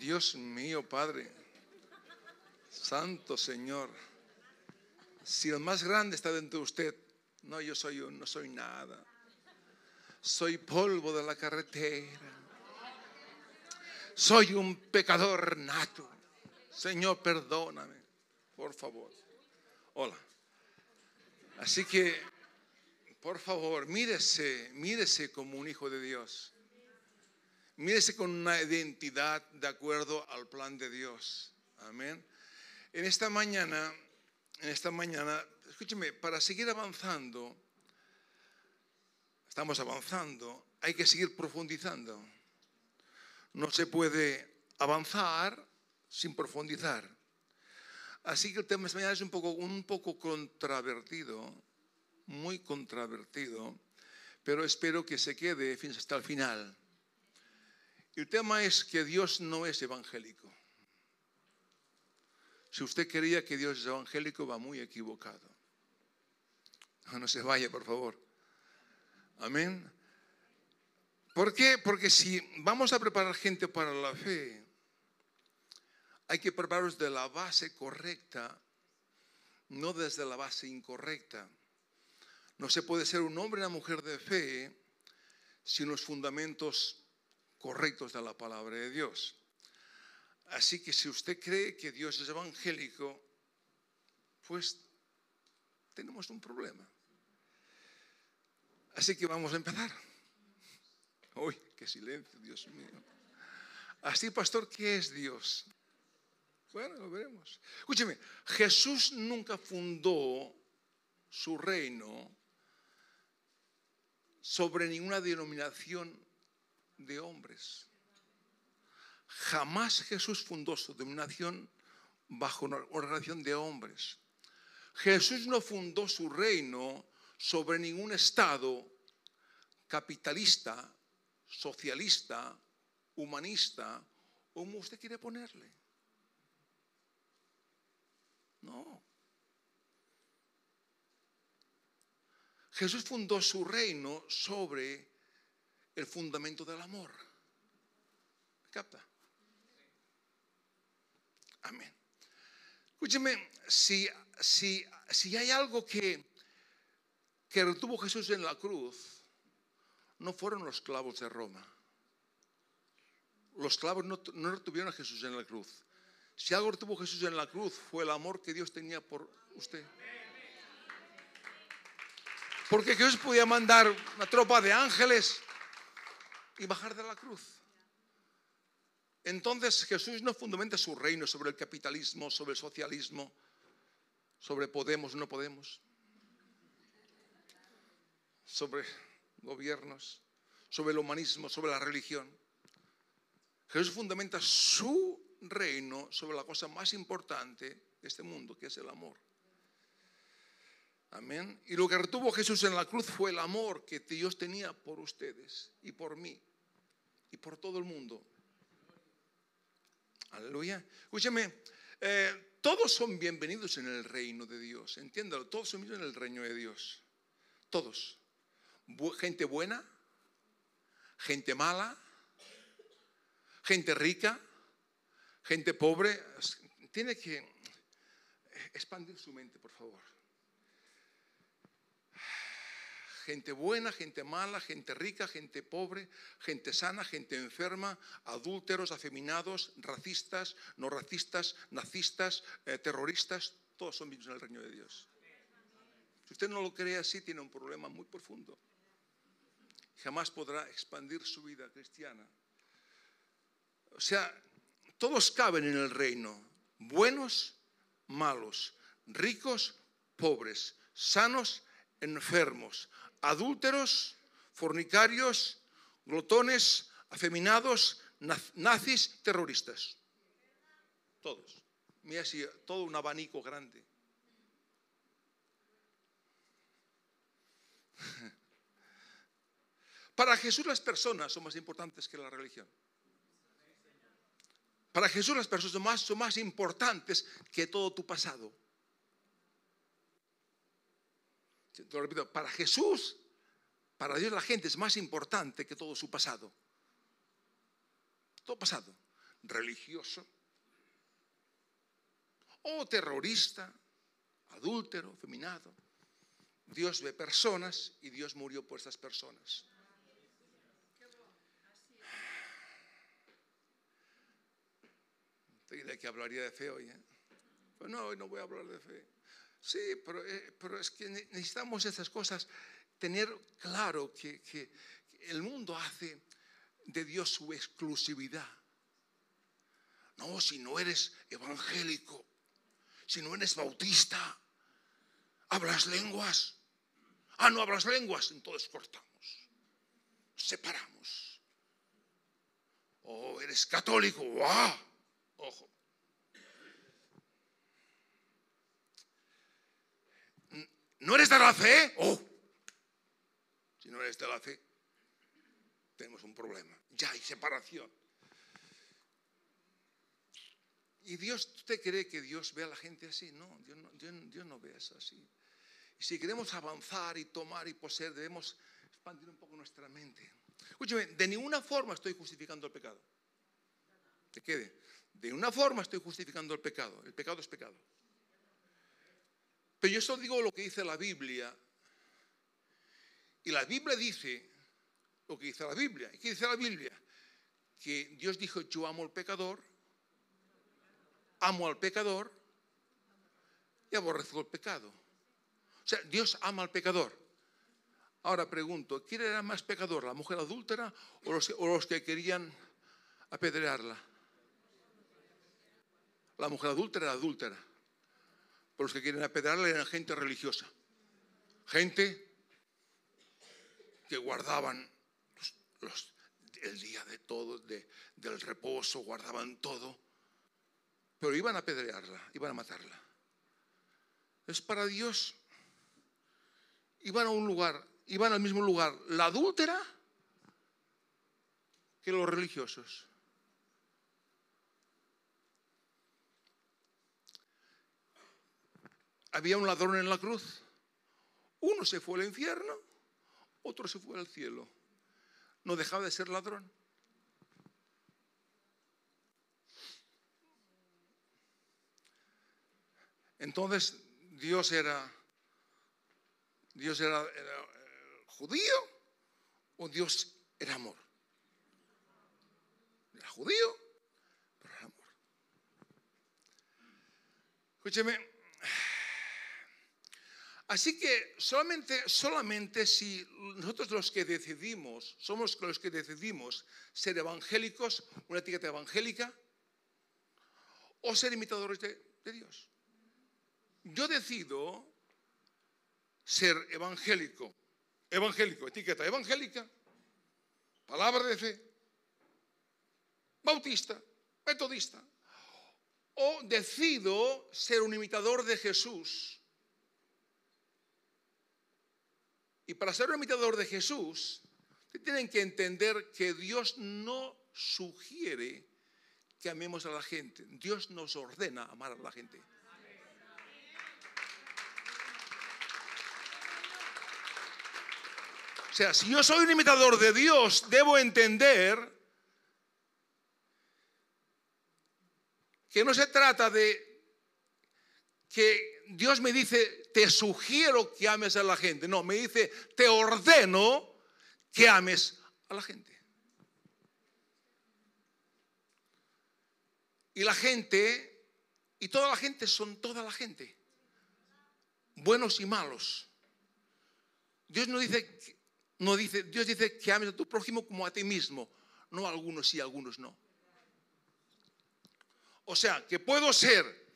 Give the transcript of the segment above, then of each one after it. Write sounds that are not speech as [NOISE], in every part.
Dios mío, Padre. Santo Señor. Si el más grande está dentro de usted, no, yo soy no soy nada. Soy polvo de la carretera. Soy un pecador nato. Señor, perdóname, por favor. Hola. Así que, por favor, mírese, mírese como un hijo de Dios. Mírese con una identidad de acuerdo al plan de Dios. Amén. En esta mañana, en esta mañana, escúcheme, para seguir avanzando, estamos avanzando, hay que seguir profundizando. No se puede avanzar sin profundizar. Así que el tema de esta mañana es un poco, un poco contravertido, muy contravertido, pero espero que se quede hasta el final. El tema es que Dios no es evangélico. Si usted quería que Dios es evangélico, va muy equivocado. No, se vaya, por favor. Amén. ¿Por qué? Porque si vamos a preparar gente para la fe, hay que prepararlos de la base correcta, no desde la base incorrecta. No se puede ser un hombre o una mujer de fe sin los fundamentos correctos de la palabra de Dios. Así que si usted cree que Dios es evangélico, pues tenemos un problema. Así que vamos a empezar. Uy, qué silencio, Dios mío. Así, pastor, ¿qué es Dios? Bueno, lo veremos. Escúcheme, Jesús nunca fundó su reino sobre ninguna denominación de hombres. Jamás Jesús fundó su dominación bajo una organización de hombres. Jesús no fundó su reino sobre ningún estado capitalista, socialista, humanista, como usted quiere ponerle. No. Jesús fundó su reino sobre el fundamento del amor. capta? Amén. Escúcheme, si, si, si hay algo que, que retuvo Jesús en la cruz, no fueron los clavos de Roma. Los clavos no, no retuvieron a Jesús en la cruz. Si algo retuvo Jesús en la cruz fue el amor que Dios tenía por usted. Porque Jesús podía mandar una tropa de ángeles y bajar de la cruz. Entonces Jesús no fundamenta su reino sobre el capitalismo, sobre el socialismo, sobre podemos, no podemos, sobre gobiernos, sobre el humanismo, sobre la religión. Jesús fundamenta su reino sobre la cosa más importante de este mundo, que es el amor. Amén. Y lo que retuvo Jesús en la cruz fue el amor que Dios tenía por ustedes y por mí y por todo el mundo. Aleluya. Escúchame, eh, todos son bienvenidos en el reino de Dios. Entiéndalo, todos son bienvenidos en el reino de Dios. Todos. gente buena, gente mala, gente rica, gente pobre. Tiene que expandir su mente, por favor gente buena, gente mala, gente rica, gente pobre, gente sana, gente enferma, adúlteros, afeminados, racistas, no racistas, nazistas, eh, terroristas, todos son vivos en el reino de Dios. Si usted no lo cree así, tiene un problema muy profundo. Jamás podrá expandir su vida cristiana. O sea, todos caben en el reino, buenos, malos, ricos, pobres, sanos, enfermos, adúlteros, fornicarios, glotones, afeminados, nazis, terroristas. Todos. Mira así, todo un abanico grande. [LAUGHS] Para Jesús las personas son más importantes que la religión. Para Jesús las personas son más, son más importantes que todo tu pasado. te para Jesús, para Dios la gente es más importante que todo su pasado. Todo pasado. religioso, o terrorista, adúltero, feminado. Dios ve personas y Dios murió por estas personas. Te diré que hablaría de fe hoy. ¿eh? Pues no, hoy no voy a hablar de fe. Sí, pero, eh, pero es que necesitamos estas cosas, tener claro que, el mundo hace de Dios su exclusividad. No, si no eres evangélico, si no eres bautista, hablas lenguas. Ah, no hablas lenguas, entonces cortamos, separamos. O oh, eres católico, ¡ah! Ojo. ¿No eres de la fe? Oh, si no eres de la fe, tenemos un problema. Ya hay separación. ¿Y Dios, usted cree que Dios ve a la gente así? No, Dios no, Dios, no ve eso así. Y si queremos avanzar y tomar y poseer, debemos expandir un poco nuestra mente. Escúcheme, de ninguna forma estoy justificando el pecado. Que quede. De ninguna forma estoy justificando el pecado. El pecado es pecado. Pero yo solo digo lo que dice la Biblia. Y la Biblia dice lo que dice la Biblia. ¿Y qué dice la Biblia? Que Dios dijo, yo amo al pecador, amo al pecador y aborrezco el pecado. O sea, Dios ama al pecador. Ahora pregunto, ¿quién era más pecador, la mujer adúltera o los, o los que querían apedrearla? La mujer adúltera era adúltera. Los que quieren apedrearla eran gente religiosa. Gente que guardaban el día de todo, del reposo, guardaban todo, pero iban a apedrearla, iban a matarla. Es para Dios. Iban a un lugar, iban al mismo lugar la adúltera que los religiosos. Había un ladrón en la cruz. Uno se fue al infierno, otro se fue al cielo no dejaba de ser ladrón. Entonces Dios era, Dios era, eh, judío o Dios era amor. Era judío, pero era amor. Escúcheme, Así que solamente, solamente si nosotros los que decidimos, somos los que decidimos ser evangélicos, una etiqueta evangélica, o ser imitadores de, de Dios. Yo decido ser evangélico, evangélico, etiqueta evangélica, palabra de fe, bautista, metodista, o decido ser un imitador de Jesús Y para ser un imitador de Jesús, tienen que entender que Dios no sugiere que amemos a la gente. Dios nos ordena amar a la gente. O sea, si yo soy un imitador de Dios, debo entender que no se trata de que Dios me dice, te sugiero que ames a la gente. No, me dice, te ordeno que ames a la gente. Y la gente, y toda la gente son toda la gente, buenos y malos. Dios no dice, no dice, Dios dice que ames a tu prójimo como a ti mismo, no a algunos sí, a algunos no. O sea, que puedo ser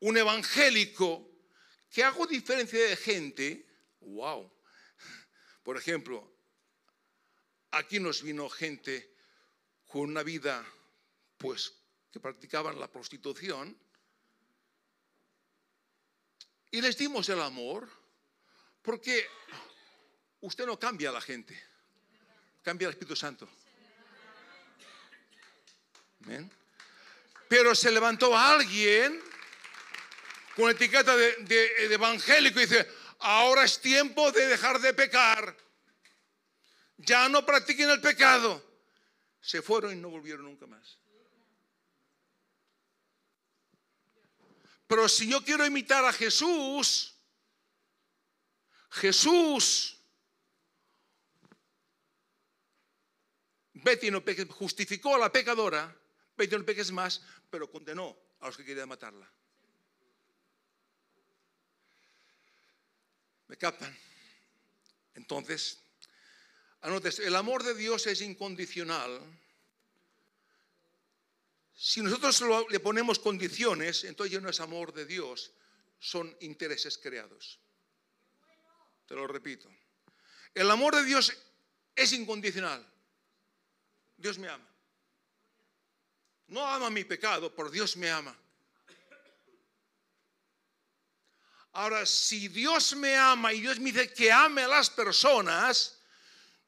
un evangélico que hago diferencia de gente, wow. Por ejemplo, aquí nos vino gente con una vida, pues, que practicaban la prostitución, y les dimos el amor, porque usted no cambia a la gente, cambia al Espíritu Santo. Pero se levantó alguien con etiqueta eh, de, evangélico y dice, ahora es tiempo de dejar de pecar. Ya no practiquen el pecado. Se fueron y no volvieron nunca más. Pero si yo quiero imitar a Jesús, Jesús, Betty no justificó a la pecadora, Betty no peques más, pero condenó a los que querían matarla. ¿Me captan? Entonces, anotes, el amor de Dios es incondicional. Si nosotros le ponemos condiciones, entonces ya no es amor de Dios, son intereses creados. Te lo repito. El amor de Dios es incondicional. Dios me ama. No ama mi pecado, pero Dios me ama. Ahora, si Dios me ama y Dios me dice que ame a las personas,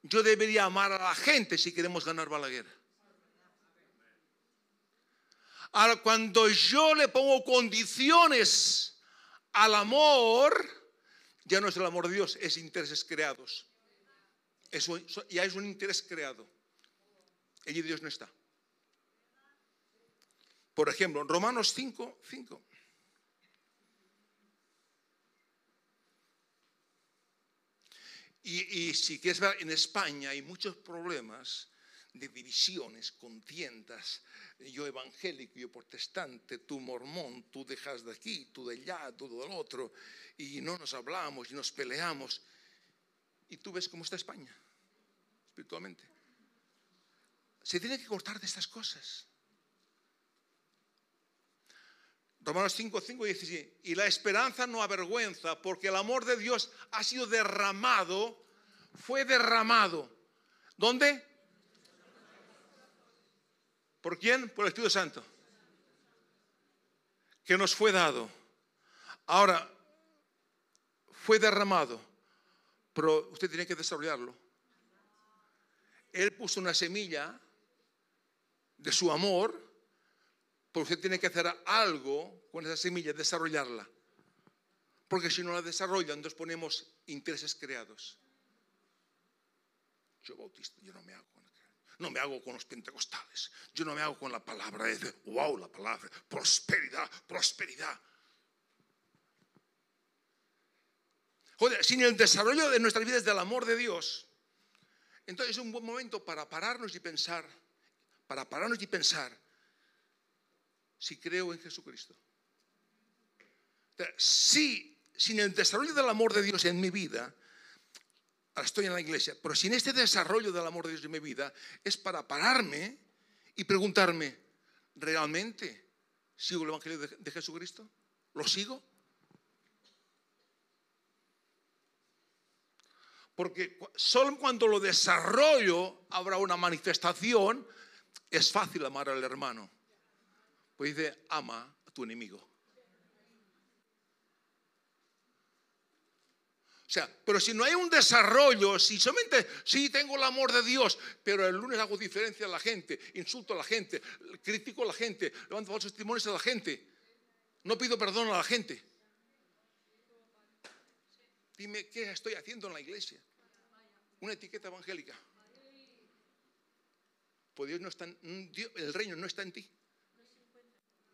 yo debería amar a la gente si queremos ganar Balaguer. Ahora, cuando yo le pongo condiciones al amor, ya no es el amor de Dios, es intereses creados. Eso ya es un interés creado. Allí Dios no está. Por ejemplo, Romanos 5, 5. Y, si quieres ver, en España hay muchos problemas de divisiones, contiendas. Yo evangélico, yo protestante, tú mormón, tú dejas de aquí, tú de allá, tú del otro. Y no nos hablamos y nos peleamos. Y tú ves cómo está España, espiritualmente. Se tiene que cortar de estas cosas. Romanos 5, 5 y Y la esperanza no avergüenza, porque el amor de Dios ha sido derramado, fue derramado. ¿Dónde? ¿Por quién? Por el Espíritu Santo. Que nos fue dado. Ahora, fue derramado, pero usted tiene que desarrollarlo. Él puso una semilla de su amor usted tiene que hacer algo con esa semilla, desarrollarla. Porque si no la desarrolla, entonces ponemos intereses creados. Yo bautista, yo no me hago no me hago con los pentecostales. Yo no me hago con la palabra wow, la palabra, prosperidad, prosperidad. Joder, sin el desarrollo de nuestras vidas del amor de Dios, entonces es un buen momento para pararnos y pensar, para pararnos y pensar si creo en Jesucristo. Si sin el desarrollo del amor de Dios en mi vida, ahora estoy en la iglesia, pero sin este desarrollo del amor de Dios en mi vida, es para pararme y preguntarme, ¿realmente sigo el Evangelio de, de Jesucristo? ¿Lo sigo? Porque solo cuando lo desarrollo habrá una manifestación, es fácil amar al hermano. Pues dice, ama a tu enemigo. O sea, pero si no hay un desarrollo, si solamente, sí tengo el amor de Dios, pero el lunes hago diferencia a la gente, insulto a la gente, critico a la gente, levanto falsos testimonios a la gente, no pido perdón a la gente. Dime, ¿qué estoy haciendo en la iglesia? Una etiqueta evangélica. Pues Dios no está, el reino no está en ti.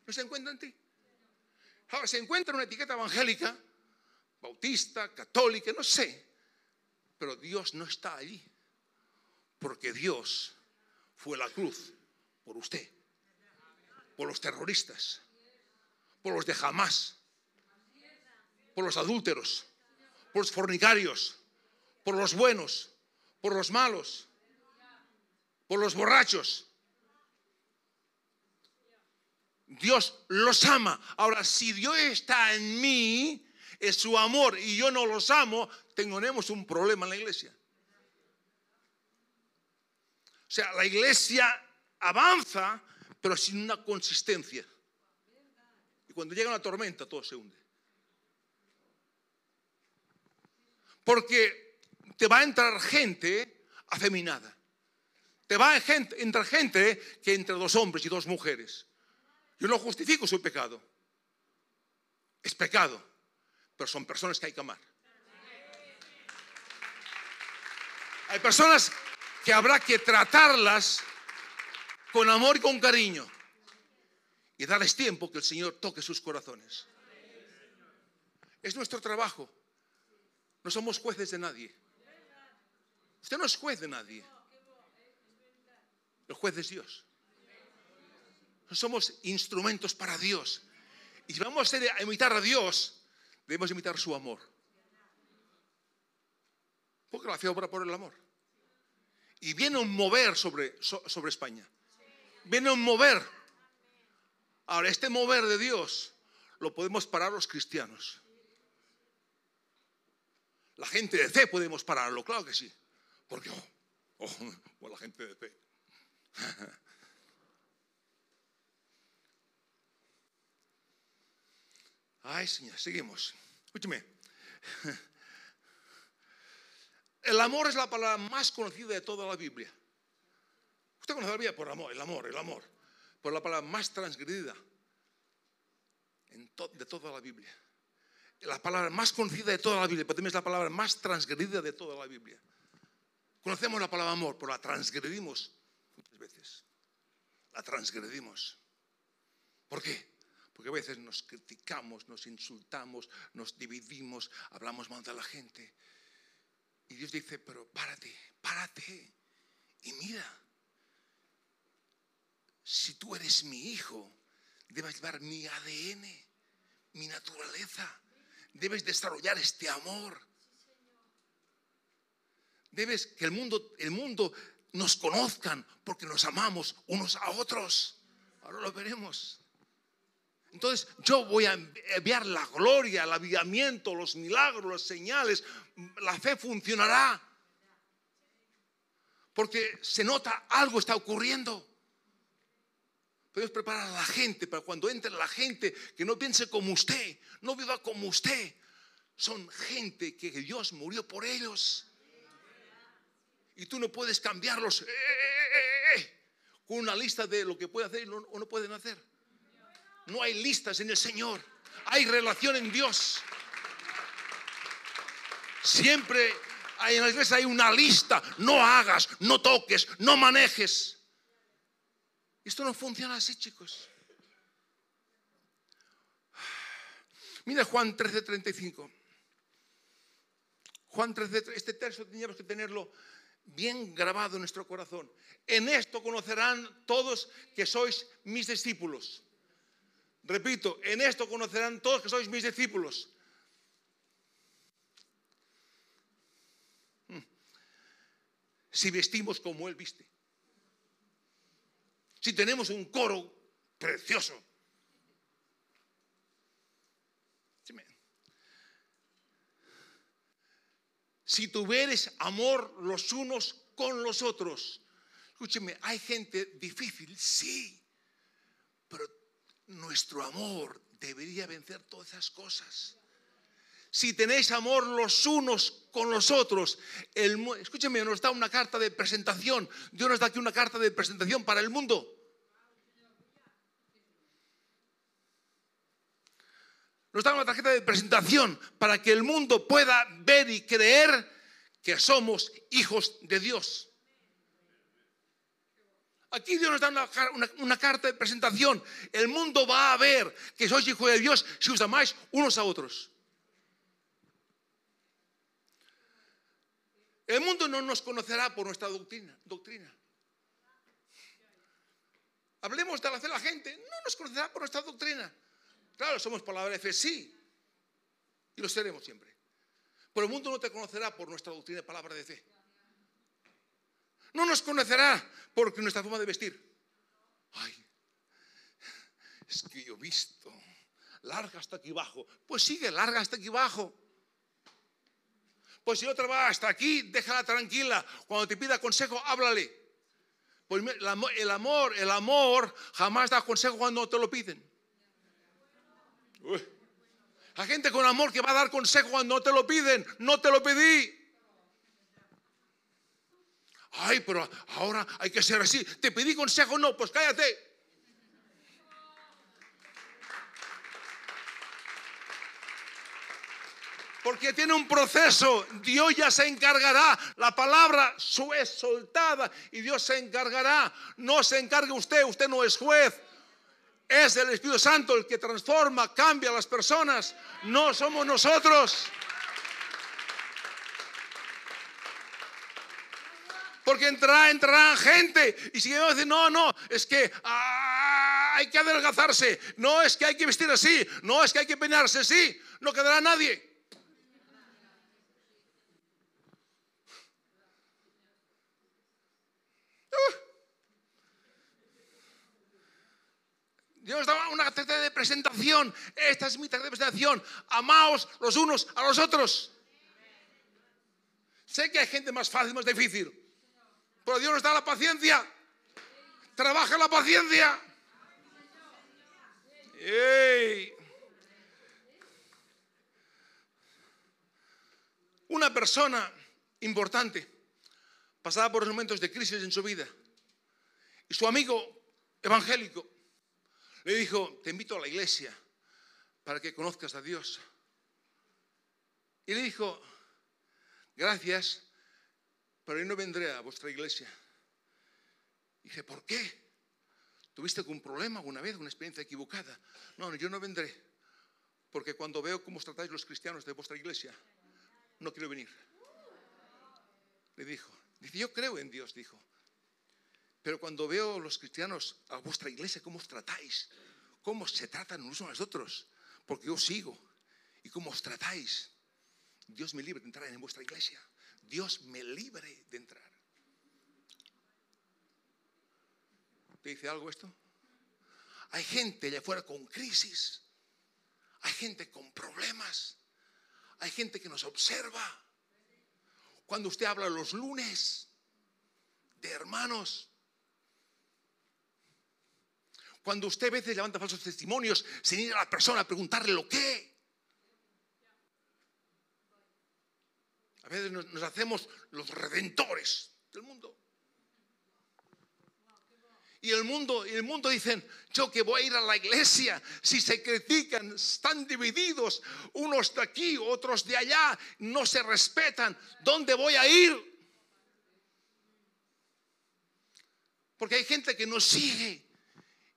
¿No se encuentra en ti? Ahora, se encuentra una etiqueta evangélica, bautista, católica, no sé, pero Dios no está allí, porque Dios fue la cruz por usted, por los terroristas, por los de Hamas, por los adúlteros, por los fornicarios, por los buenos, por los malos, por los borrachos, Dios los ama. Ahora, si Dios está en mí, es su amor, y yo no los amo, tenemos un problema en la iglesia. O sea, la iglesia avanza, pero sin una consistencia. Y cuando llega una tormenta, todo se hunde. Porque te va a entrar gente afeminada. Te va a entrar gente que entre dos hombres y dos mujeres. Yo no justifico su pecado. Es pecado, pero son personas que hay que amar. Hay personas que habrá que tratarlas con amor y con cariño y darles tiempo que el Señor toque sus corazones. Es nuestro trabajo. No somos jueces de nadie. Usted no es juez de nadie. El juez es Dios. Somos instrumentos para Dios. Y si vamos a imitar a Dios, debemos imitar su amor. Porque la fe obra por el amor. Y viene un mover sobre, sobre España. Viene un mover. Ahora, este mover de Dios lo podemos parar los cristianos. La gente de fe podemos pararlo, claro que sí. Porque, oh, oh [LAUGHS] la gente de fe. [LAUGHS] Ay, Señor, seguimos. Escúcheme. El amor es la palabra más conocida de toda la Biblia. Usted conoce la Biblia por amor, el amor, el amor. Por la palabra más transgredida de toda la Biblia. La palabra más conocida de toda la Biblia, pero también es la palabra más transgredida de toda la Biblia. Conocemos la palabra amor, pero la transgredimos muchas veces. La transgredimos. ¿Por qué? Porque a veces nos criticamos, nos insultamos, nos dividimos, hablamos mal de la gente. Y Dios dice, pero párate, párate y mira. Si tú eres mi hijo, debes llevar mi ADN, mi naturaleza. Debes desarrollar este amor. Debes que el mundo, el mundo nos conozcan porque nos amamos unos a otros. Ahora lo veremos. Entonces yo voy a enviar la gloria, el avivamiento, los milagros, las señales. La fe funcionará. Porque se nota algo está ocurriendo. Podemos preparar a la gente para cuando entre la gente que no piense como usted, no viva como usted. Son gente que Dios murió por ellos. Y tú no puedes cambiarlos eh, eh, eh, con una lista de lo que puede hacer o no pueden hacer. No hay listas en el Señor. Hay relación en Dios. Siempre en la iglesia hay una lista. No hagas, no toques, no manejes. Esto no funciona así, chicos. Mira Juan 13:35. Juan 13, este texto teníamos que tenerlo bien grabado en nuestro corazón. En esto conocerán todos que sois mis discípulos Repito, en esto conocerán todos que sois mis discípulos. Hmm. Si vestimos como Él viste. Si tenemos un coro precioso. Si tuvieres amor los unos con los otros. Escúcheme, hay gente difícil, sí, pero nuestro amor debería vencer todas esas cosas. Si tenéis amor los unos con los otros, el, escúcheme, nos da una carta de presentación. Dios nos da aquí una carta de presentación para el mundo. Nos da una tarjeta de presentación para que el mundo pueda ver y creer que somos hijos de Dios. Aquí Dios nos da una, carta de presentación. El mundo va a ver que sois hijos de Dios si os amáis unos a otros. El mundo no nos conocerá por nuestra doctrina. doctrina. Hablemos de fe la gente, no nos conocerá por nuestra doctrina. Claro, somos palabra de fe, sí. Y lo seremos siempre. Pero el mundo no te conocerá por nuestra doctrina de palabra de fe. No nos conocerá porque nuestra forma de vestir. Ay, es que yo he visto, larga hasta aquí abajo. Pues sigue, larga hasta aquí abajo. Pues si otra va hasta aquí, déjala tranquila. Cuando te pida consejo, háblale. Pues el amor, el amor, jamás da consejo cuando te lo piden. Hay gente con amor que va a dar consejo cuando no te lo piden. No te lo pedí. Ay, pero ahora hay que ser así. Te pedí consejo, no, pues cállate. Porque tiene un proceso. Dios ya se encargará. La palabra es soltada y Dios se encargará. No se encargue usted, usted no es juez. Es el Espíritu Santo el que transforma, cambia a las personas. No somos nosotros. Porque entrará, entrará gente. Y si yo decir, no, no, es que ah, hay que adelgazarse. No, es que hay que vestir así. No, es que hay que peinarse así. No quedará nadie. Dios daba una tarjeta de presentación. Esta es mi tarjeta de presentación. Amaos los unos a los otros. Sé que hay gente más fácil, más difícil. Pero Dios nos da la paciencia. Trabaja la paciencia. Una persona importante pasaba por momentos de crisis en su vida. Y su amigo evangélico le dijo, te invito a la iglesia para que conozcas a Dios. Y le dijo, gracias, pero yo no vendré a vuestra iglesia. dije, ¿por qué? ¿Tuviste algún problema alguna vez, una experiencia equivocada? No, yo no vendré, porque cuando veo cómo os tratáis los cristianos de vuestra iglesia, no quiero venir. Le dijo, dice, yo creo en Dios, dijo, pero cuando veo los cristianos a vuestra iglesia, cómo os tratáis, cómo se tratan unos a los otros, porque yo sigo, y cómo os tratáis, Dios me libre de entrar en vuestra iglesia. Dios me libre de entrar. ¿Te dice algo esto? Hay gente allá afuera con crisis. Hay gente con problemas. Hay gente que nos observa. Cuando usted habla los lunes de hermanos, cuando usted a veces levanta falsos testimonios sin ir a la persona a preguntarle lo que. A veces nos, hacemos los redentores del mundo. Y el mundo, el mundo dicen, yo que voy a ir a la iglesia, si se critican, están divididos, unos de aquí, otros de allá, no se respetan, ¿dónde voy a ir? Porque hay gente que nos sigue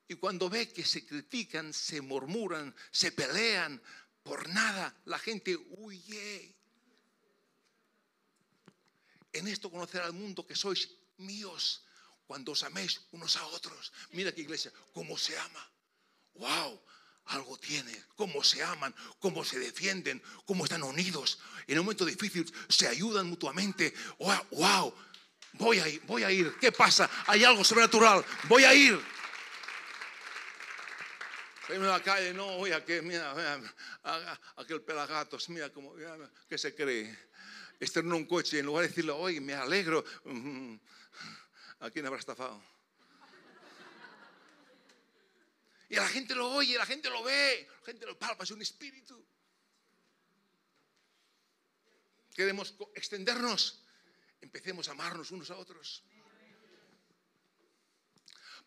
y cuando ve que se critican, se murmuran, se pelean por nada, la gente huye. En esto conocer al mundo que sois míos cuando os améis unos a otros. Mira que iglesia, cómo se ama. ¡Wow! Algo tiene, cómo se aman, cómo se defienden, cómo están unidos. En un momento difícil se ayudan mutuamente. ¡Wow! Voy a ir, voy a ir. ¿Qué pasa? Hay algo sobrenatural. Voy a ir. No, oye, que, mira, aquel pelagatos, mira, como, ¿qué se cree? Estar en un coche, en lugar de decirle, oye, me alegro, ¿a quién habrá estafado? Y la gente lo oye, la gente lo ve, la gente lo palpa, es un espíritu. Queremos extendernos, empecemos a amarnos unos a otros.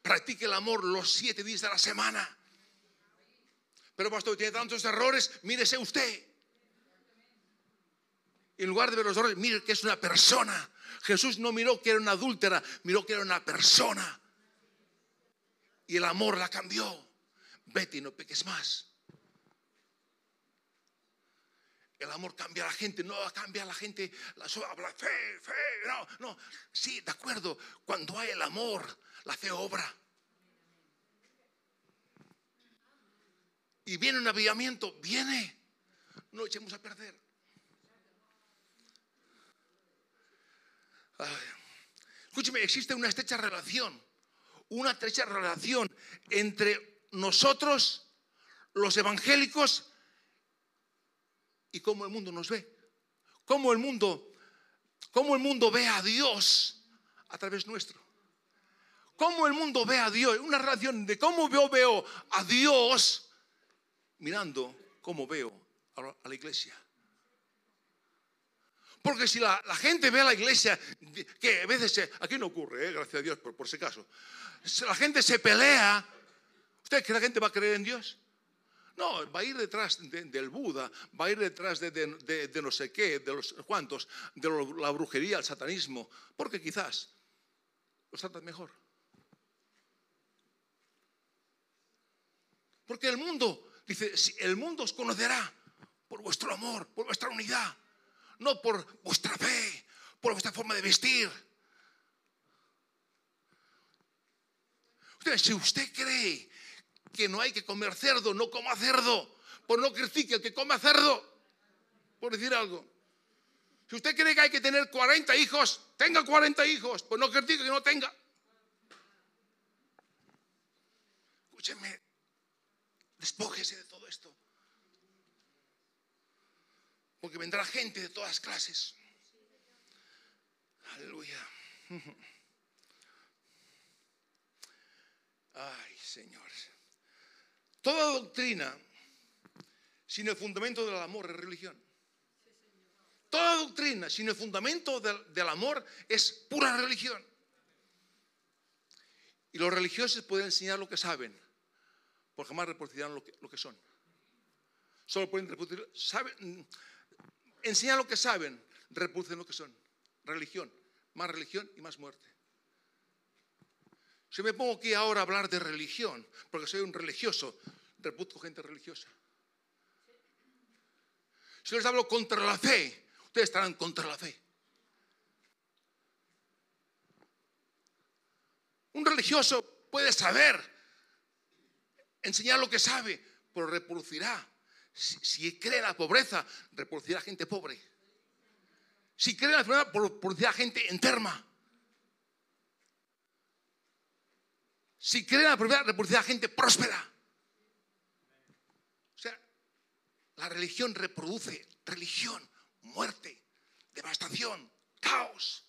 Practique el amor los siete días de la semana. Pero pastor, tiene tantos errores, mírese usted. En lugar de ver los errores, mire que es una persona. Jesús no miró que era una adúltera, miró que era una persona. Y el amor la cambió. Vete y no peques más. El amor cambia a la gente, no cambia a la gente, la habla fe, fe, no, no. Sí, de acuerdo, cuando hay el amor, la fe obra. y viene un avivamiento, viene. No lo echemos a perder. Escúcheme, existe una estrecha relación, una estrecha relación entre nosotros, los evangélicos, y cómo el mundo nos ve. Cómo el mundo, cómo el mundo ve a Dios a través nuestro. Cómo el mundo ve a Dios, una relación de cómo yo veo a Dios mirando cómo veo a la iglesia. Porque si la, gente ve a la iglesia, que a veces, aquí no ocurre, eh, gracias a Dios por, por ese caso, si la gente se pelea, ¿usted cree que la gente va a creer en Dios? No, va a ir detrás del Buda, va a ir detrás de, no sé qué, de los cuantos, de la brujería, el satanismo, porque quizás los tratan mejor. Porque el mundo, dice, el mundo os conocerá por vuestro amor, por vuestra unidad, no por vuestra fe, por vuestra forma de vestir. si usted cree que no hay que comer cerdo, no coma cerdo, por no critique que coma cerdo, por decir algo. Si usted cree que hay que tener 40 hijos, tenga 40 hijos, pues no critique que no tenga. Escúcheme, despójese de todo esto. Porque vendrá gente de todas clases. Aleluya. Ay, Señor. Toda doctrina sin el fundamento del amor es religión. Toda doctrina sin el fundamento del, amor es pura religión. Y los religiosos pueden enseñar lo que saben, porque jamás reproducirán lo que, lo que son. Solo pueden reproducir, saben, enseñar lo que saben, reproducen lo que son. Religión, más religión y más muerte. Si me pongo aquí ahora a hablar de religión, porque soy un religioso, reproduzco gente religiosa. Si les hablo contra la fe, ustedes estarán contra la fe. Un religioso puede saber, enseñar lo que sabe, pero reproducirá. Si, cree la pobreza, reproducirá gente pobre. Si cree la enfermedad, reproducirá gente enferma. Si cree en la enfermedad, reproducirá gente próspera. O sea, la religión reproduce religión, muerte, devastación, caos.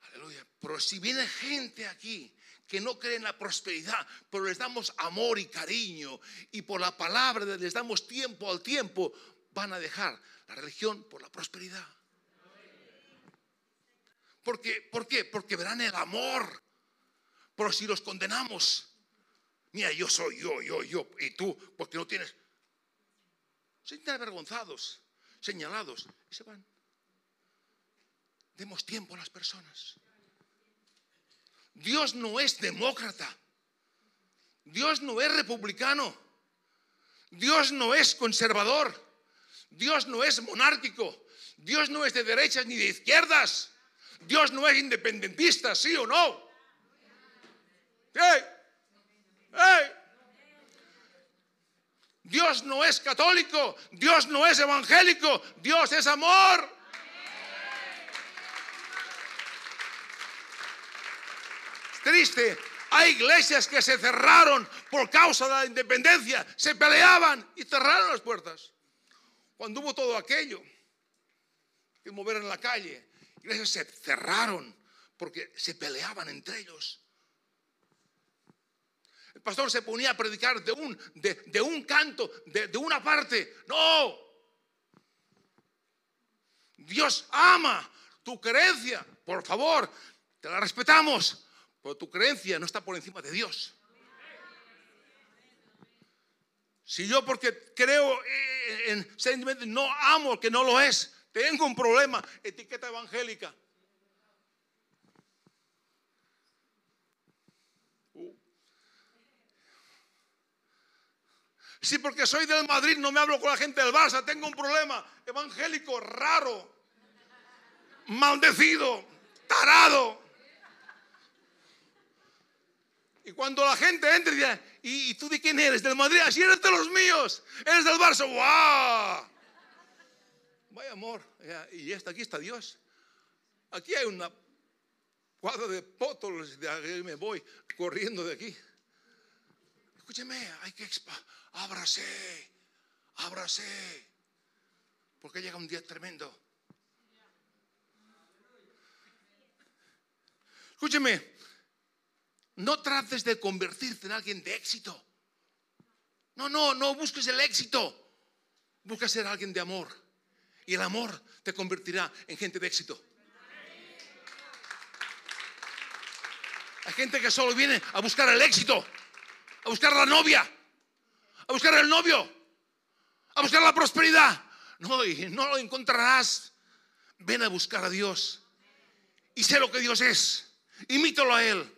Aleluya. Pero si viene gente aquí que no cree en la prosperidad, pero les damos amor y cariño y por la palabra les damos tiempo al tiempo, van a dejar la religión por la prosperidad. ¿Por qué? Porque verán el amor. Pero si los condenamos, mira, yo soy yo, yo, yo, y tú, porque no tienes. Se sienten avergonzados, señalados, y se van. Demos tiempo a las personas. Dios no es demócrata. Dios no es republicano. Dios no es conservador. Dios no es monárquico. Dios no es de derechas ni de izquierdas. Dios no es independentista, ¿sí o no? Dios no es católico, Dios no es evangélico, Dios es amor. Triste, hay iglesias que se cerraron por causa de la independencia, se peleaban y cerraron las puertas. Cuando hubo todo aquello, que mover en la calle, iglesias se cerraron porque se peleaban entre ellos. El pastor se ponía a predicar de un, de, un canto, de, de una parte. No. Dios ama tu creencia. Por favor, te la respetamos. Pero tu creencia no está por encima de Dios. Si yo porque creo en sentimiento no amo que no lo es, tengo un problema, etiqueta evangélica. Uh. Si porque soy del Madrid no me hablo con la gente del Barça, tengo un problema evangélico raro, maldecido, tarado. Y cuando la gente entra y dice, ¿y tú de quién eres? ¿Del Madrid? Así eres de los míos. Eres del Barça. ¡Wow! Vaya amor. Y está, aquí está Dios. Aquí hay una cuadra de pótolos. De ahí me voy corriendo de aquí. Escúcheme, hay que ábrase, ábrase. Porque llega un día tremendo. Escúcheme, no trates de convertirte en alguien de éxito. No, no, no busques el éxito. Busca ser alguien de amor. Y el amor te convertirá en gente de éxito. Hay gente que solo viene a buscar el éxito, a buscar la novia, a buscar el novio, a buscar la prosperidad. No, y no lo encontrarás. Ven a buscar a Dios y sé lo que Dios es. Imítalo a Él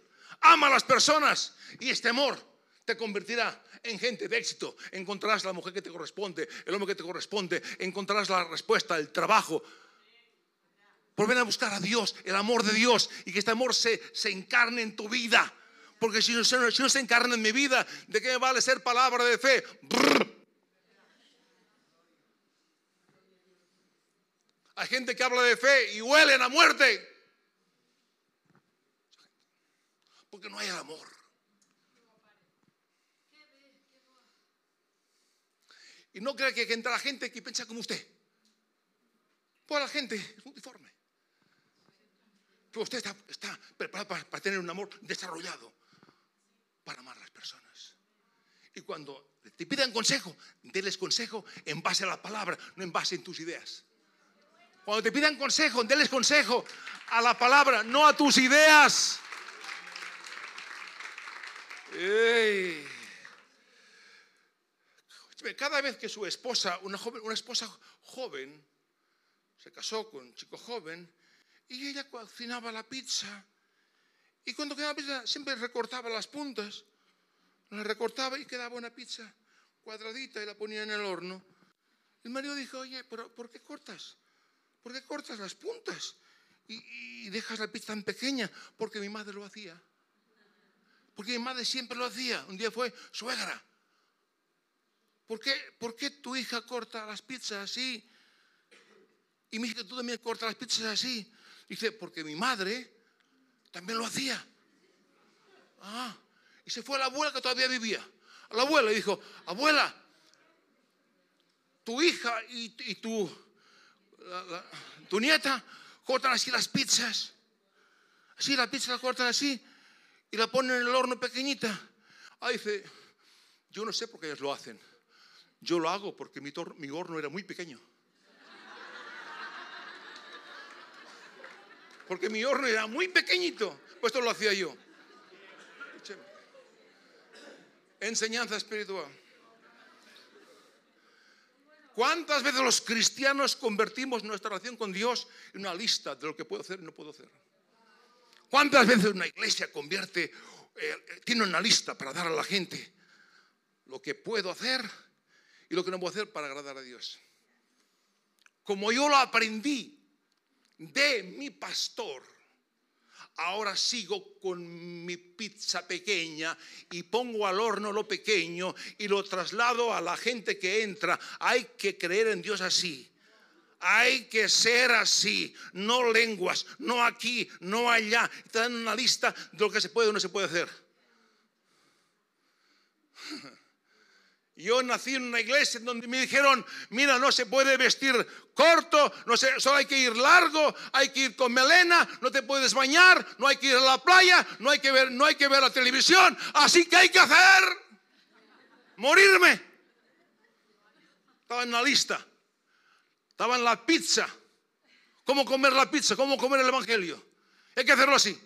Ama a las personas y este amor te convertirá en gente de éxito. Encontrarás la mujer que te corresponde, el hombre que te corresponde, encontrarás la respuesta, el trabajo. Por ven a buscar a Dios, el amor de Dios y que este amor se, se encarne en tu vida. Porque si no, se encarna en mi vida, ¿de qué me vale ser palabra de fe? Hay gente que habla de fe y huelen a muerte. Porque no hay amor. Y no crea que entra la gente que piensa como usted. Pues la gente es multiforme. Pero usted está, preparado para, tener un amor desarrollado para amar a las personas. Y cuando te pidan consejo, déles consejo en base a la palabra, no en base en tus ideas. Cuando te pidan consejo, déles consejo a la palabra, no a tus ideas. Cada vez que su esposa, una, joven, esposa joven, se casó con un chico joven, y ella cocinaba la pizza, y cuando quedaba pizza siempre recortaba las puntas, la recortaba y quedaba una pizza cuadradita y la ponía en el horno. El marido dijo, oye, pero ¿por qué cortas? ¿Por qué cortas las puntas y, dejas la pizza tan pequeña? Porque mi madre lo hacía. Porque mi madre siempre lo hacía. Un día fue suegra. ¿Por qué, ¿Por qué tu hija corta las pizzas así? Y mi hija, tú también cortas las pizzas así. Dice, porque mi madre también lo hacía. Ah, y se fue a la abuela que todavía vivía. A la abuela y dijo, abuela, tu hija y, tu tu nieta cortan así las pizzas. Así la pizza la cortan así y la ponen en el horno pequeñita. Ah, dice, yo no sé por qué ellos lo hacen. Yo lo hago porque mi, mi horno era muy pequeño. Porque mi horno era muy pequeñito. Pues esto lo hacía yo. Enseñanza espiritual. ¿Cuántas veces los cristianos convertimos nuestra relación con Dios en una lista de lo que puedo hacer y no puedo hacer? ¿Cuántas veces una iglesia convierte, eh, tiene una lista para dar a la gente lo que puedo hacer y lo que no puedo hacer para agradar a Dios? Como yo lo aprendí de mi pastor, ahora sigo con mi pizza pequeña y pongo al horno lo pequeño y lo traslado a la gente que entra. Hay que creer en Dios así. Hay que ser así, no lenguas, no aquí, no allá. Te dan una lista de lo que se puede o no se puede hacer. Yo nací en una iglesia donde me dijeron, mira, no se puede vestir corto, no se, solo hay que ir largo, hay que ir con melena, no te puedes bañar, no hay que ir a la playa, no hay que ver, no hay que ver la televisión, así que hay que hacer morirme. Estaba en la lista, estaba en la pizza. ¿Cómo comer la pizza? ¿Cómo comer el evangelio? Hay que hacerlo así.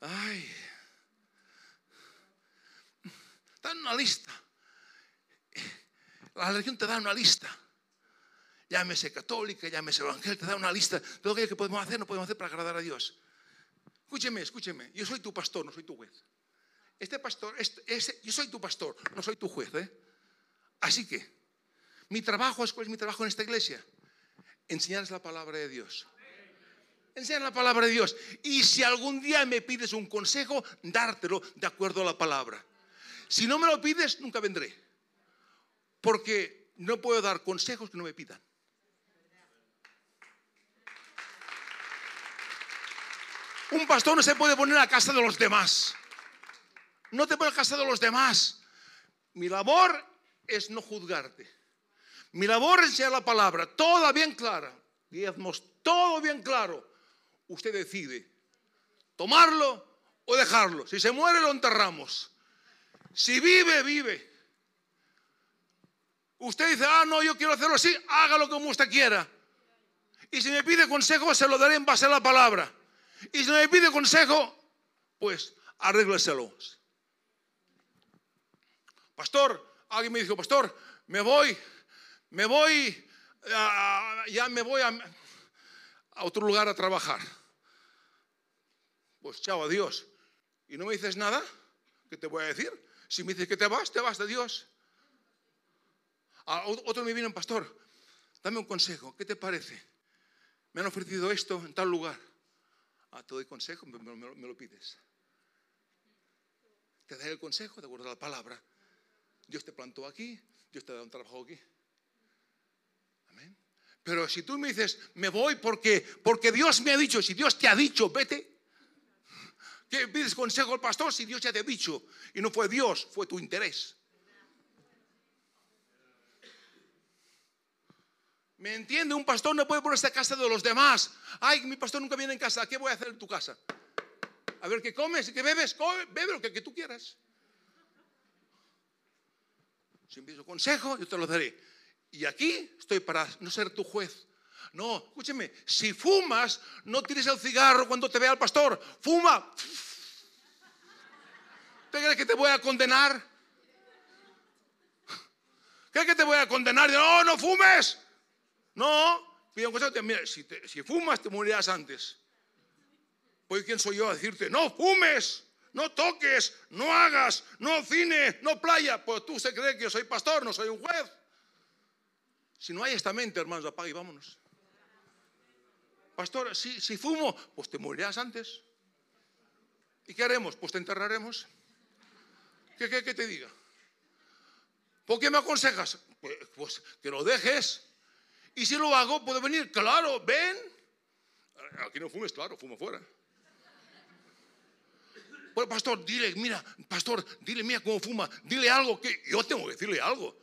Ay. Dan una lista. La religión te da una lista. Llámese católica, llámese evangélica, te da una lista de lo que podemos hacer, no podemos hacer para agradar a Dios. Escúcheme, escúcheme. Yo soy tu pastor, no soy tu juez. Este pastor, este, yo soy tu pastor, no soy tu juez. ¿eh? Así que, mi trabajo es cuál es mi trabajo en esta iglesia. Enseñarles la palabra de Dios. Enseñar la palabra de Dios. Y si algún día me pides un consejo, dártelo de acuerdo a la palabra. Si no me lo pides, nunca vendré. Porque no puedo dar consejos que no me pidan. Un pastor no se puede poner a casa de los demás. No te pones a casa de los demás. Mi labor es no juzgarte. Mi labor es enseñar la palabra, toda bien clara. Diezmos, todo bien claro usted decide tomarlo o dejarlo. Si se muere, lo enterramos. Si vive, vive. Usted dice, ah, no, yo quiero hacerlo así, hágalo como usted quiera. Y si me pide consejo, se lo daré en base a la palabra. Y si me pide consejo, pues arrégleselo. Pastor, alguien me dijo, pastor, me voy, me voy ah, ya me voy a, a otro lugar a trabajar. Pues chao, adiós. ¿Y no me dices nada? ¿Qué te voy a decir? Si me dices que te vas, te vas de Dios. Ah, otro me viene pastor, dame un consejo, ¿qué te parece? Me han ofrecido esto en tal lugar. Ah, te doy consejo, me, me lo pides. Te daré el consejo de acuerdo a la palabra. Dios te plantó aquí, Dios te da un trabajo aquí. Amén. Pero si tú me dices, me voy porque, porque Dios me ha dicho, si Dios te ha dicho, vete. ¿Qué pides consejo al pastor si Dios ya te ha dicho? Y no fue Dios, fue tu interés. ¿Me entiende? Un pastor no puede ponerse a casa de los demás. Ay, mi pastor nunca viene en casa. ¿Qué voy a hacer en tu casa? A ver qué comes qué bebes. bebe lo que, que tú quieras. Si me pides consejo, yo te lo daré. Y aquí estoy para no ser tu juez. No, escúcheme, si fumas, no tires el cigarro cuando te vea el pastor. Fuma. ¿Te crees que te voy a condenar? ¿Crees que te voy a condenar? No, no fumes. No, pide un consejo. Mira, si, si fumas, te morirás antes. Pues ¿quién soy yo a decirte, no fumes? No toques, no hagas, no cine, no playa. Pues tú se cree que yo soy pastor, no soy un juez. Si no hay esta mente, hermanos, apaga y vámonos. Pastor, si, si fumo, pues te morirás antes. ¿Y qué haremos? Pues te enterraremos. ¿Qué, qué, qué te diga? ¿Por qué me aconsejas? Pues, pues, que lo dejes. Y si lo hago, puede venir. Claro, ven. Aquí no fumes, claro, fumo fuera. Bueno, pastor, dile, mira, pastor, dile, mira cómo fuma, dile algo que yo tengo que decirle algo.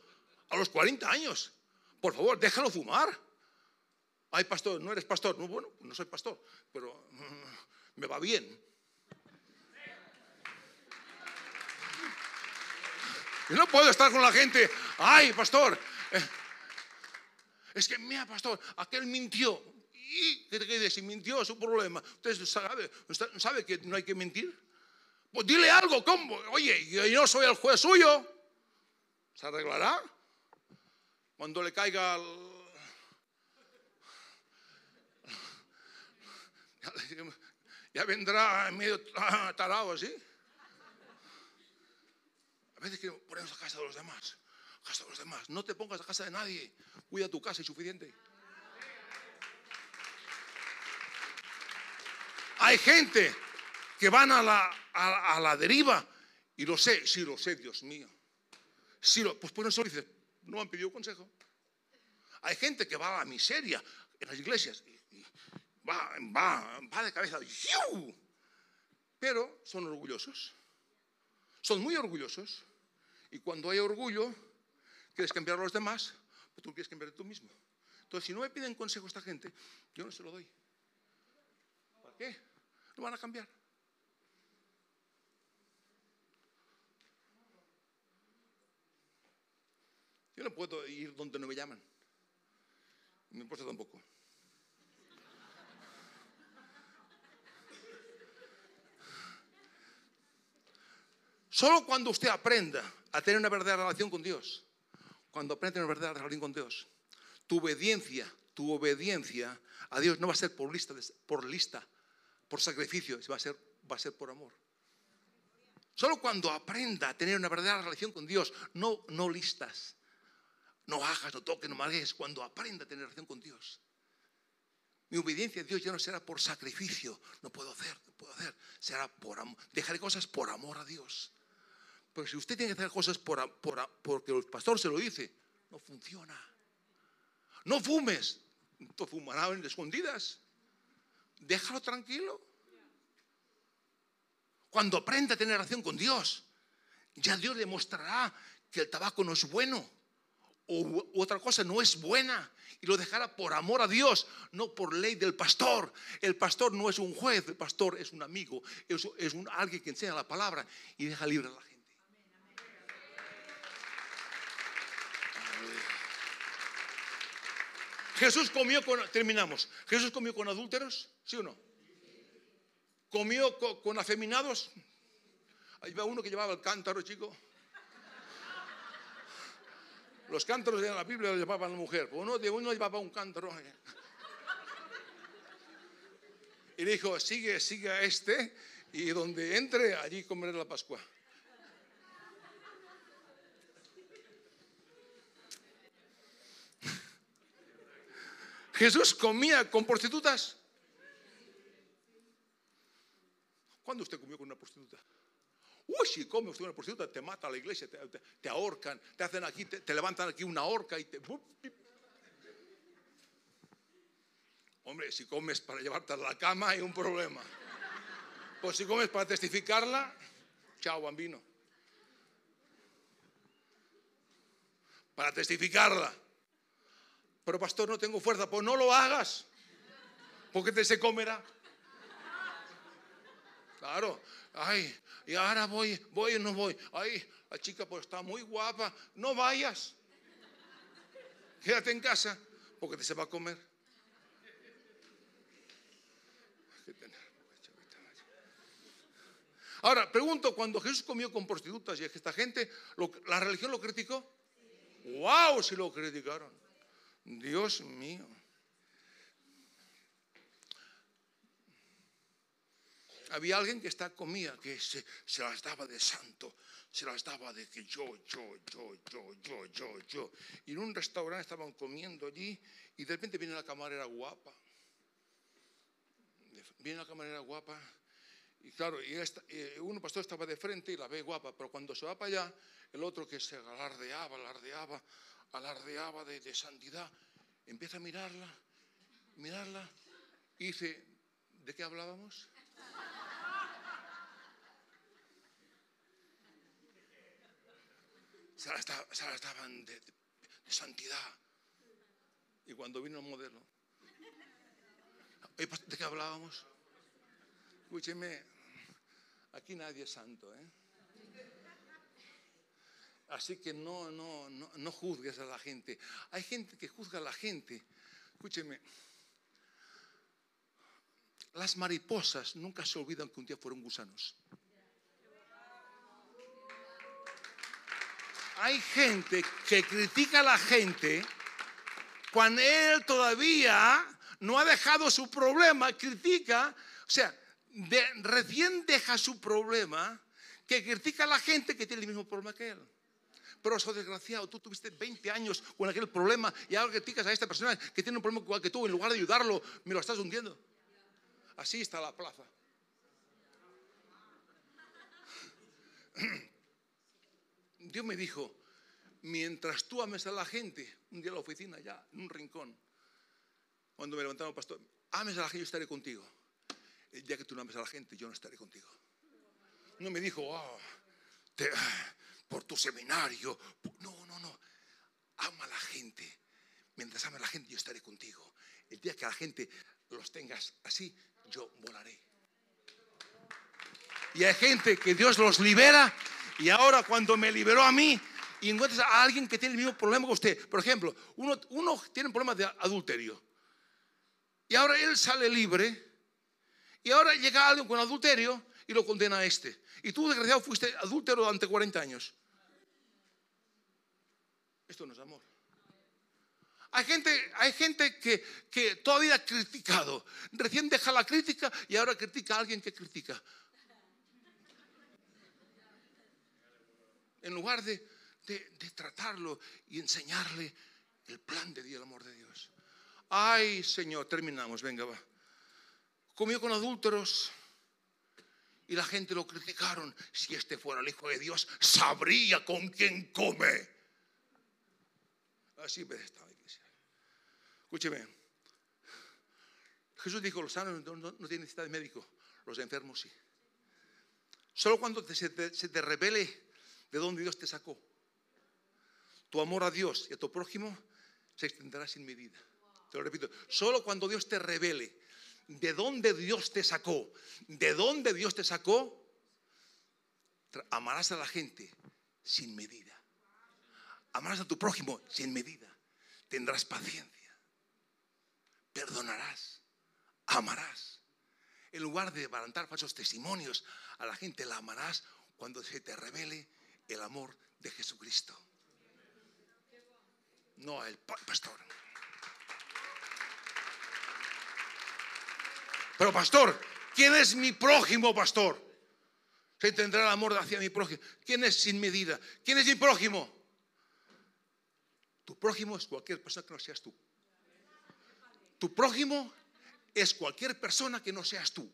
A los 40 años, por favor, déjalo fumar. Ay, pastor, no eres pastor. No, bueno, no soy pastor, pero mm, me va bien. No puedo estar con la gente, ay, pastor. Eh, es que, mira, pastor, aquel mintió. ¿Y qué te? Si mintió, es su problema. Usted sabe que no hay que mentir. Pues dile algo, ¿cómo? Oye, yo no soy el juez suyo. ¿Se arreglará? Cuando le caiga [LAUGHS] Ya vendrá medio [LAUGHS] tarado así. A veces que ponemos a casa de los demás. Casa de los demás. No te pongas a casa de nadie. Cuida tu casa y suficiente. Hay gente que van a la, a, la deriva. Y lo sé, sí lo sé, Dios mío. Sí lo, pues por eso dice, no han pedido consejo. Hay gente que va a la miseria en las iglesias. va, va, va de cabeza. Pero son orgullosos. Son muy orgullosos. Y cuando hay orgullo, quieres cambiar a los demás, pues tú quieres cambiar tú mismo. Entonces, si no me piden consejo esta gente, yo no se lo doy. ¿Para qué? No van a cambiar. No puedo ir donde no me llaman. Mi esposa tampoco. Solo cuando usted aprenda a tener una verdadera relación con Dios, cuando aprenda a tener una verdadera relación con Dios, tu obediencia, tu obediencia a Dios no va a ser por lista, por lista, por sacrificio, va a ser, va a ser por amor. Solo cuando aprenda a tener una verdadera relación con Dios, no, no listas, no hagas, no toques, no malgues, cuando aprenda a tener relación con Dios. Mi obediencia a Dios ya no será por sacrificio, no puedo hacer, no puedo hacer, será por amor. Dejaré cosas por amor a Dios. Pero si usted tiene que hacer cosas por, porque el pastor se lo dice, no funciona. No fumes, tú fumarás en escondidas. Déjalo tranquilo. Cuando aprenda a tener relación con Dios, ya Dios le mostrará que el tabaco no es bueno o otra cosa no es buena y lo dejará por amor a Dios, no por ley del pastor. El pastor no es un juez, el pastor es un amigo, es, es un, alguien que enseña la palabra y deja libre a la gente. Jesús comió con, terminamos, Jesús comió con adúlteros, ¿sí o no? Comió con, con afeminados. Ahí va uno que llevaba el cántaro, chico. Los cántaros de la Biblia los llevaban la mujer. Uno de uno llevaba un cántaro. Y dijo, sigue, sigue a este y donde entre, allí comeré la Pascua. Jesús comía con prostitutas. ¿Cuándo usted comió con una prostituta? Uy, si come usted una prostituta, te mata a la iglesia, te, ahorcan, te hacen aquí, te, levantan aquí una horca y te. Hombre, si comes para llevarte a la cama hay un problema. Pues si comes para testificarla, chao, bambino. Para testificarla. Pero pastor, no tengo fuerza, pues no lo hagas. Porque te se comerá. Claro, ay, y ahora voy, voy o no voy. Ay, la chica pues está muy guapa. No vayas. Quédate en casa porque te se va a comer. Ahora, pregunto, cuando Jesús comió con prostitutas y esta gente, ¿la religión lo criticó? ¡Wow! Si lo criticaron. Dios mío. Había alguien que está comía, que se, se las daba de santo, se las daba de que yo, yo, yo, yo, yo, yo, yo. Y en un restaurante estaban comiendo allí y de repente viene la camarera guapa. Viene la camarera guapa y claro, y uno pastor estaba de frente y la ve guapa, pero cuando se va para allá, el otro que se alardeaba, alardeaba, alardeaba de, de santidad, empieza a mirarla, mirarla y dice, ¿de qué hablábamos? Se la, estaban de, de, santidad. Y cuando vino el modelo, ¿de qué hablábamos? Escúcheme, Aquí nadie es santo, ¿eh? Así que no, no, no, no juzgues a la gente. Hay gente que juzga a la gente. Escúcheme, las mariposas nunca se olvidan que un día fueron gusanos. Hay gente que critica a la gente cuando él todavía no ha dejado su problema, critica, o sea, recién deja su problema que critica a la gente que tiene el mismo problema que él. Pero eso desgraciado, tú tuviste 20 años con aquel problema y ahora criticas a esta persona que tiene un problema igual que tú, en lugar de ayudarlo, me lo estás hundiendo. Así está la plaza. Dios me dijo, mientras tú ames a la gente, un día en la oficina, ya, en un rincón, cuando me levantaron pastor, ames a la gente, yo estaré contigo el día que tú no ames a la gente, yo no estaré contigo. No me dijo, oh, por tu seminario. No, no, no. Ama a la gente. Mientras ama a la gente, yo estaré contigo. El día que la gente los tengas así, yo volaré. Y hay gente que Dios los libera y ahora cuando me liberó a mí y encuentras a alguien que tiene el mismo problema que usted, por ejemplo, uno, tiene un problema de adulterio y ahora él sale libre y ahora llega alguien con adulterio y lo condena a este. Y tú, desgraciado, fuiste adúltero durante 40 años. Esto no es amor. Hay gente, hay gente que, que todavía ha criticado. Recién deja la crítica y ahora critica a alguien que critica. En lugar de, tratarlo y enseñarle el plan de Dios, el amor de Dios. Ay, Señor, terminamos, venga, va comió con adúlteros. Y la gente lo criticaron. Si este fuera el Hijo de Dios, sabría con quién come. Así me esta iglesia. Escúcheme. Jesús dijo, los sanos no, tienen necesidad de médico, los enfermos sí. Solo cuando se, te, se de dónde Dios te sacó, tu amor a Dios y a tu prójimo se extenderá sin medida. Te lo repito, solo cuando Dios te revele de dónde Dios te sacó, de dónde Dios te sacó, amarás a la gente sin medida. Amarás a tu prójimo sin medida. Tendrás paciencia. Perdonarás. Amarás. En lugar de levantar falsos testimonios, a la gente la amarás cuando se te revele el amor de Jesucristo. no él, pastor. Pero pastor, ¿quién es mi prójimo, pastor? Se tendrá el amor hacia mi prójimo. ¿Quién es sin medida? ¿Quién es mi prójimo? Tu prójimo es cualquier persona que no seas tú. Tu prójimo es cualquier persona que no seas tú.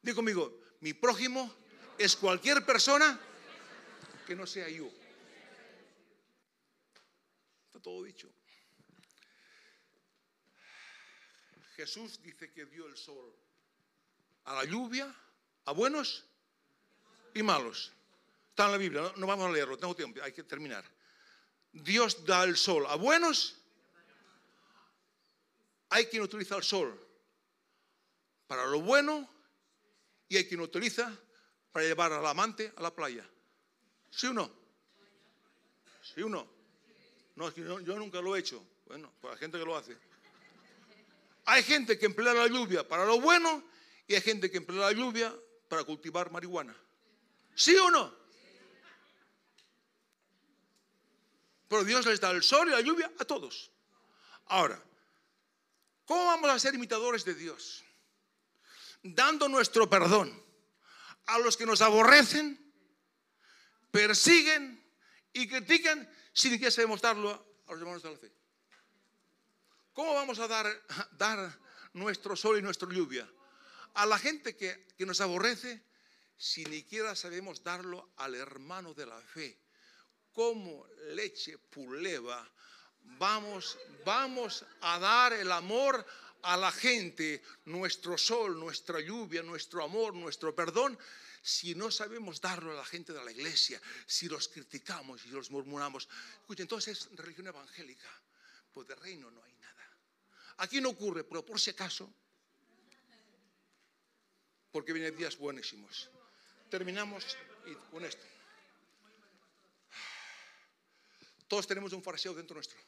Digo conmigo, mi prójimo es cualquier persona que no sea yo. Está todo dicho. Jesús dice que dio el sol a la lluvia, a buenos y malos. Está en la Biblia, no, vamos a leerlo, tengo tiempo, hay que terminar. Dios da el sol a buenos. Hay quien utiliza el sol para lo bueno y hay quien utiliza para llevar al amante a la playa. ¿Sí o no? ¿Sí o no? No, yo nunca lo he hecho. Bueno, para la gente que lo hace. Hay gente que emplea la lluvia para lo bueno y hay gente que emplea la lluvia para cultivar marihuana. ¿Sí o no? Pero Dios les da el sol y la lluvia a todos. Ahora, ¿cómo vamos a ser imitadores de Dios? Dando nuestro perdón a los que nos aborrecen, persiguen y critican sin que sabemos darlo a los hermanos de la fe. ¿Cómo vamos a [LAUGHS] dar, nuestro sol y nuestra lluvia? A la gente que, que nos aborrece, si ni siquiera sabemos darlo al hermano de la fe. Como leche puleva, vamos, vamos a dar el amor a la gente, nuestro sol, nuestra lluvia, nuestro amor, nuestro perdón, si no sabemos darlo a la gente de la iglesia, si los criticamos y los murmuramos. Escuchen, entonces religión evangélica, pues de reino no hay nada. Aquí no ocurre, pero por si acaso, porque vienen días buenísimos. Terminamos con esto. Todos tenemos un fariseo dentro nuestro.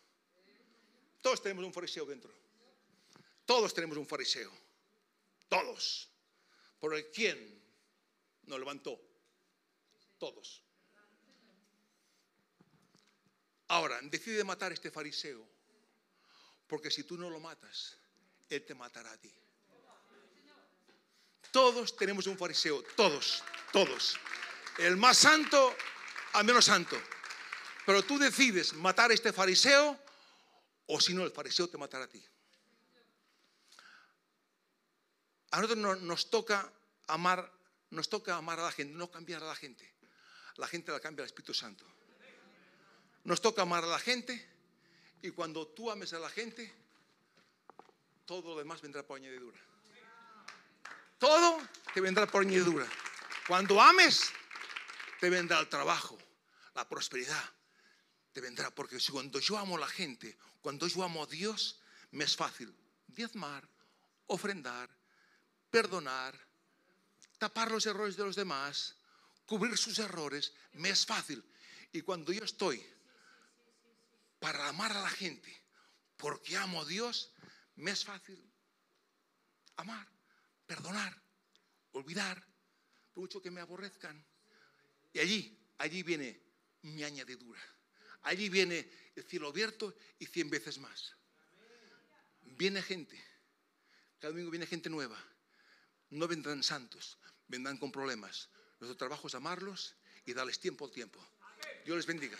Todos tenemos un fariseo dentro. Todos tenemos un fariseo. Todos. Por el quien nos levantó. Todos. Ahora, decide matar a este fariseo porque si tú no lo matas, Él te matará a ti. Todos tenemos un fariseo, todos, todos. El más santo al menos santo. Pero tú decides matar a este fariseo o si no, el fariseo te matará a ti. A nosotros nos toca amar, nos toca amar a la gente, no cambiar a la gente. La gente la cambia al Espíritu Santo. Nos toca amar a la gente y cuando tú ames a la gente, todo lo demás vendrá por añadidura. Todo te vendrá por añadidura. Cuando ames, te vendrá el trabajo, la prosperidad. Te vendrá, porque cuando yo amo a la gente, cuando yo amo a Dios, me es fácil diezmar, ofrendar, perdonar, tapar los errores de los demás, cubrir sus errores, me es fácil. Y cuando yo estoy para amar a la gente, porque amo a Dios, me es fácil amar, perdonar, olvidar, por mucho que me aborrezcan. Y allí, allí viene mi añadidura. Allí viene el cielo abierto y cien veces más. Viene gente, cada domingo viene gente nueva. No vendrán santos, vendrán con problemas. Nuestro trabajo es amarlos y darles tiempo al tiempo. Dios les bendiga.